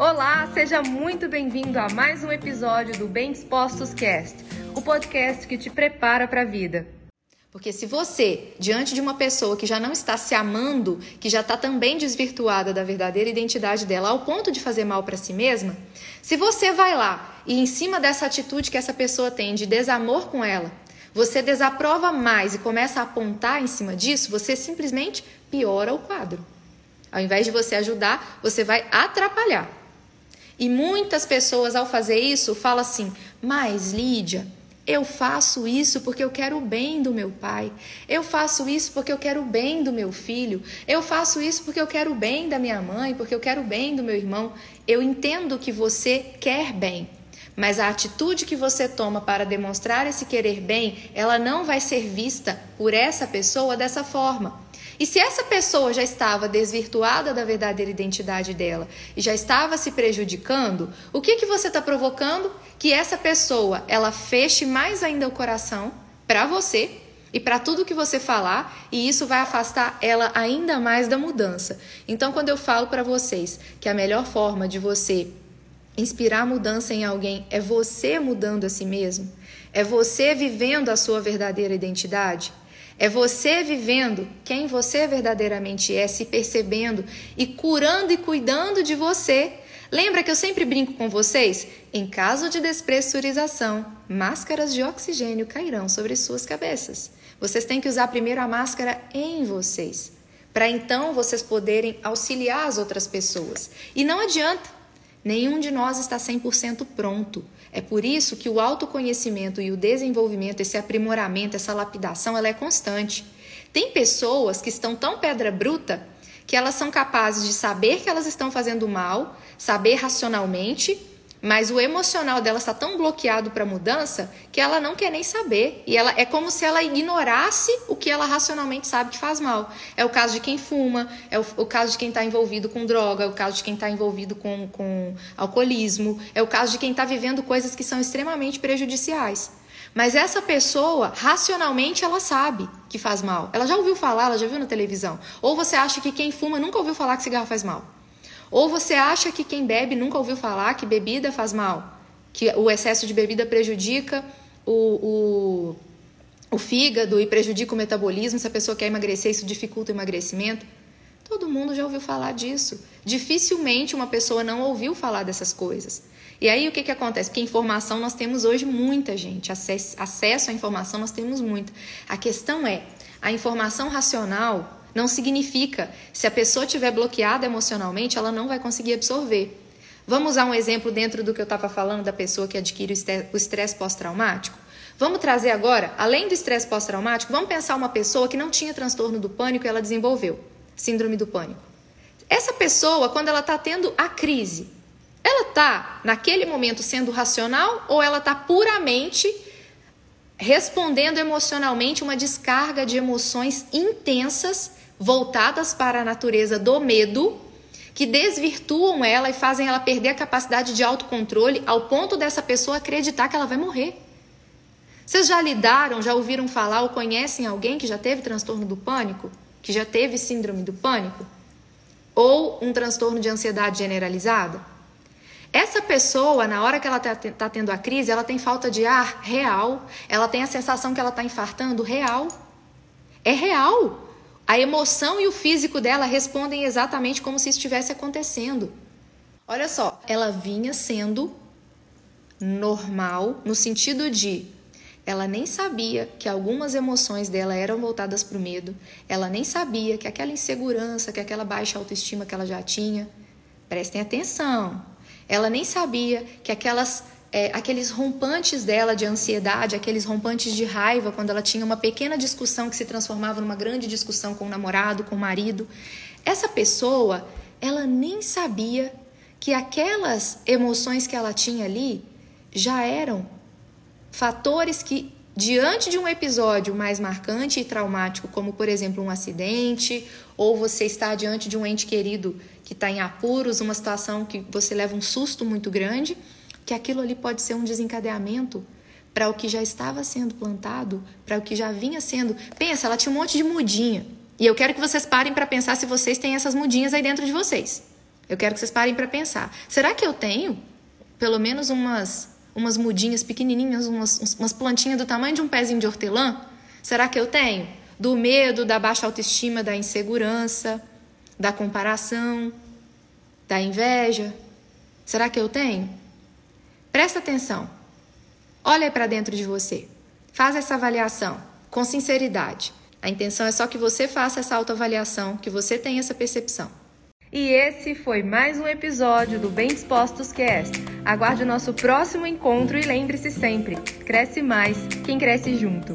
Olá, seja muito bem-vindo a mais um episódio do Bem Dispostos Cast, o podcast que te prepara para a vida. Porque se você, diante de uma pessoa que já não está se amando, que já está também desvirtuada da verdadeira identidade dela, ao ponto de fazer mal para si mesma, se você vai lá e em cima dessa atitude que essa pessoa tem de desamor com ela, você desaprova mais e começa a apontar em cima disso, você simplesmente piora o quadro. Ao invés de você ajudar, você vai atrapalhar. E muitas pessoas, ao fazer isso, falam assim: Mas, Lídia, eu faço isso porque eu quero o bem do meu pai. Eu faço isso porque eu quero o bem do meu filho. Eu faço isso porque eu quero o bem da minha mãe, porque eu quero o bem do meu irmão. Eu entendo que você quer bem, mas a atitude que você toma para demonstrar esse querer bem, ela não vai ser vista por essa pessoa dessa forma. E se essa pessoa já estava desvirtuada da verdadeira identidade dela e já estava se prejudicando, o que que você está provocando? Que essa pessoa ela feche mais ainda o coração para você e para tudo que você falar, e isso vai afastar ela ainda mais da mudança. Então, quando eu falo para vocês que a melhor forma de você inspirar mudança em alguém é você mudando a si mesmo, é você vivendo a sua verdadeira identidade, é você vivendo quem você verdadeiramente é, se percebendo e curando e cuidando de você. Lembra que eu sempre brinco com vocês? Em caso de despressurização, máscaras de oxigênio cairão sobre suas cabeças. Vocês têm que usar primeiro a máscara em vocês, para então vocês poderem auxiliar as outras pessoas. E não adianta, nenhum de nós está 100% pronto. É por isso que o autoconhecimento e o desenvolvimento, esse aprimoramento, essa lapidação, ela é constante. Tem pessoas que estão tão pedra bruta que elas são capazes de saber que elas estão fazendo mal, saber racionalmente, mas o emocional dela está tão bloqueado para mudança que ela não quer nem saber. E ela é como se ela ignorasse o que ela racionalmente sabe que faz mal. É o caso de quem fuma, é o, o caso de quem está envolvido com droga, é o caso de quem está envolvido com, com alcoolismo, é o caso de quem está vivendo coisas que são extremamente prejudiciais. Mas essa pessoa, racionalmente, ela sabe que faz mal. Ela já ouviu falar, ela já viu na televisão. Ou você acha que quem fuma nunca ouviu falar que cigarro faz mal. Ou você acha que quem bebe nunca ouviu falar que bebida faz mal, que o excesso de bebida prejudica o, o, o fígado e prejudica o metabolismo, se a pessoa quer emagrecer, isso dificulta o emagrecimento. Todo mundo já ouviu falar disso. Dificilmente uma pessoa não ouviu falar dessas coisas. E aí o que, que acontece? Porque informação nós temos hoje muita gente, acesso, acesso à informação nós temos muita. A questão é, a informação racional não significa, se a pessoa estiver bloqueada emocionalmente, ela não vai conseguir absorver. Vamos usar um exemplo dentro do que eu estava falando da pessoa que adquire o estresse pós-traumático? Vamos trazer agora, além do estresse pós-traumático, vamos pensar uma pessoa que não tinha transtorno do pânico e ela desenvolveu síndrome do pânico. Essa pessoa, quando ela está tendo a crise, ela está naquele momento sendo racional ou ela está puramente respondendo emocionalmente uma descarga de emoções intensas voltadas para a natureza do medo, que desvirtuam ela e fazem ela perder a capacidade de autocontrole ao ponto dessa pessoa acreditar que ela vai morrer. Vocês já lidaram, já ouviram falar ou conhecem alguém que já teve transtorno do pânico? Que já teve síndrome do pânico? Ou um transtorno de ansiedade generalizada? Essa pessoa, na hora que ela está tá tendo a crise, ela tem falta de ar real, ela tem a sensação que ela está infartando real. É real. A emoção e o físico dela respondem exatamente como se estivesse acontecendo. Olha só, ela vinha sendo normal no sentido de ela nem sabia que algumas emoções dela eram voltadas para o medo, ela nem sabia que aquela insegurança, que aquela baixa autoestima que ela já tinha. Prestem atenção. Ela nem sabia que aquelas é, aqueles rompantes dela de ansiedade, aqueles rompantes de raiva, quando ela tinha uma pequena discussão que se transformava numa grande discussão com o namorado, com o marido. Essa pessoa, ela nem sabia que aquelas emoções que ela tinha ali já eram fatores que, diante de um episódio mais marcante e traumático, como por exemplo um acidente, ou você está diante de um ente querido que está em apuros, uma situação que você leva um susto muito grande que aquilo ali pode ser um desencadeamento para o que já estava sendo plantado, para o que já vinha sendo. Pensa, ela tinha um monte de mudinha. E eu quero que vocês parem para pensar se vocês têm essas mudinhas aí dentro de vocês. Eu quero que vocês parem para pensar. Será que eu tenho pelo menos umas umas mudinhas pequenininhas, umas, umas plantinhas do tamanho de um pezinho de hortelã? Será que eu tenho? Do medo, da baixa autoestima, da insegurança, da comparação, da inveja? Será que eu tenho? Presta atenção. Olha para dentro de você. Faz essa avaliação com sinceridade. A intenção é só que você faça essa autoavaliação, que você tenha essa percepção. E esse foi mais um episódio do Bem Dispostos Cast. Aguarde o nosso próximo encontro e lembre-se sempre: cresce mais quem cresce junto.